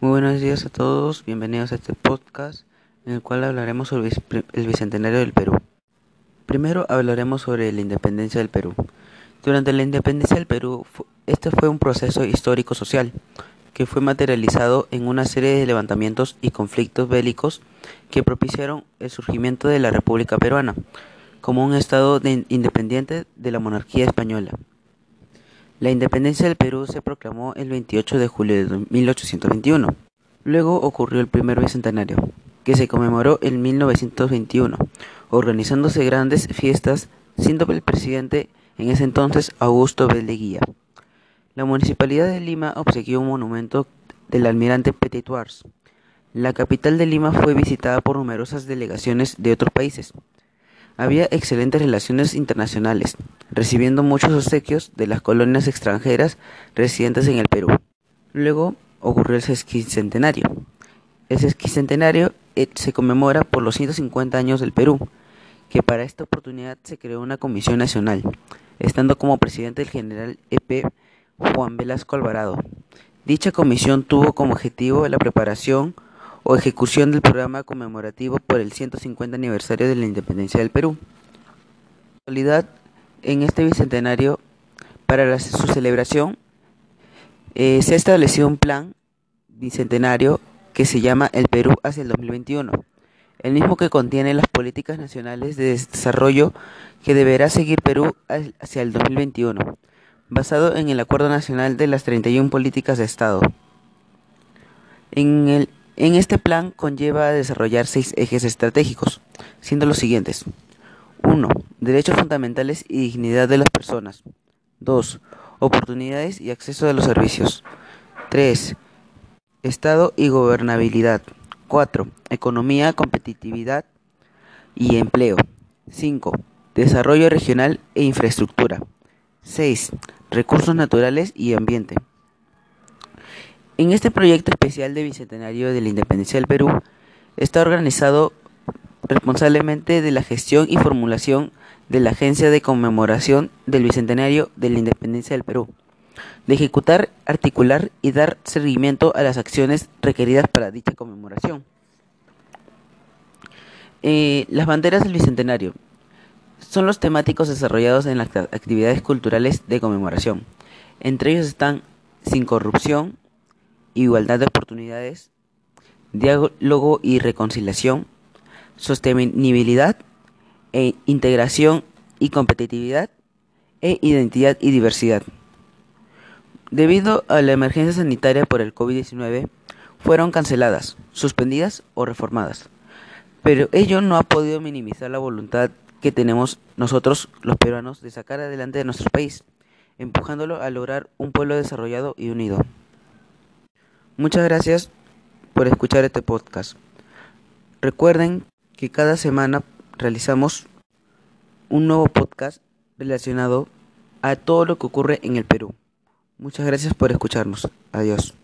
Muy buenos días a todos, bienvenidos a este podcast en el cual hablaremos sobre el Bicentenario del Perú. Primero hablaremos sobre la independencia del Perú. Durante la independencia del Perú, este fue un proceso histórico-social que fue materializado en una serie de levantamientos y conflictos bélicos que propiciaron el surgimiento de la República Peruana como un Estado independiente de la monarquía española. La independencia del Perú se proclamó el 28 de julio de 1821. Luego ocurrió el primer bicentenario, que se conmemoró en 1921, organizándose grandes fiestas, siendo el presidente en ese entonces Augusto Belleguía. La municipalidad de Lima obsequió un monumento del almirante Petitoars. La capital de Lima fue visitada por numerosas delegaciones de otros países. Había excelentes relaciones internacionales, recibiendo muchos obsequios de las colonias extranjeras residentes en el Perú. Luego ocurrió el sesquicentenario. El sesquicentenario eh, se conmemora por los 150 años del Perú, que para esta oportunidad se creó una comisión nacional, estando como presidente el general EP Juan Velasco Alvarado. Dicha comisión tuvo como objetivo la preparación, o ejecución del programa conmemorativo por el 150 aniversario de la independencia del Perú. En realidad, en este bicentenario, para su celebración, eh, se ha establecido un plan bicentenario que se llama El Perú hacia el 2021, el mismo que contiene las políticas nacionales de desarrollo que deberá seguir Perú hacia el 2021, basado en el Acuerdo Nacional de las 31 Políticas de Estado. En el en este plan conlleva desarrollar seis ejes estratégicos, siendo los siguientes. 1. Derechos fundamentales y dignidad de las personas. 2. Oportunidades y acceso a los servicios. 3. Estado y gobernabilidad. 4. Economía, competitividad y empleo. 5. Desarrollo regional e infraestructura. 6. Recursos naturales y ambiente. En este proyecto especial de Bicentenario de la Independencia del Perú está organizado responsablemente de la gestión y formulación de la Agencia de Conmemoración del Bicentenario de la Independencia del Perú, de ejecutar, articular y dar seguimiento a las acciones requeridas para dicha conmemoración. Eh, las banderas del Bicentenario son los temáticos desarrollados en las actividades culturales de conmemoración. Entre ellos están sin corrupción, igualdad de oportunidades, diálogo y reconciliación, sostenibilidad e integración y competitividad e identidad y diversidad. Debido a la emergencia sanitaria por el COVID-19, fueron canceladas, suspendidas o reformadas. Pero ello no ha podido minimizar la voluntad que tenemos nosotros, los peruanos, de sacar adelante a nuestro país, empujándolo a lograr un pueblo desarrollado y unido. Muchas gracias por escuchar este podcast. Recuerden que cada semana realizamos un nuevo podcast relacionado a todo lo que ocurre en el Perú. Muchas gracias por escucharnos. Adiós.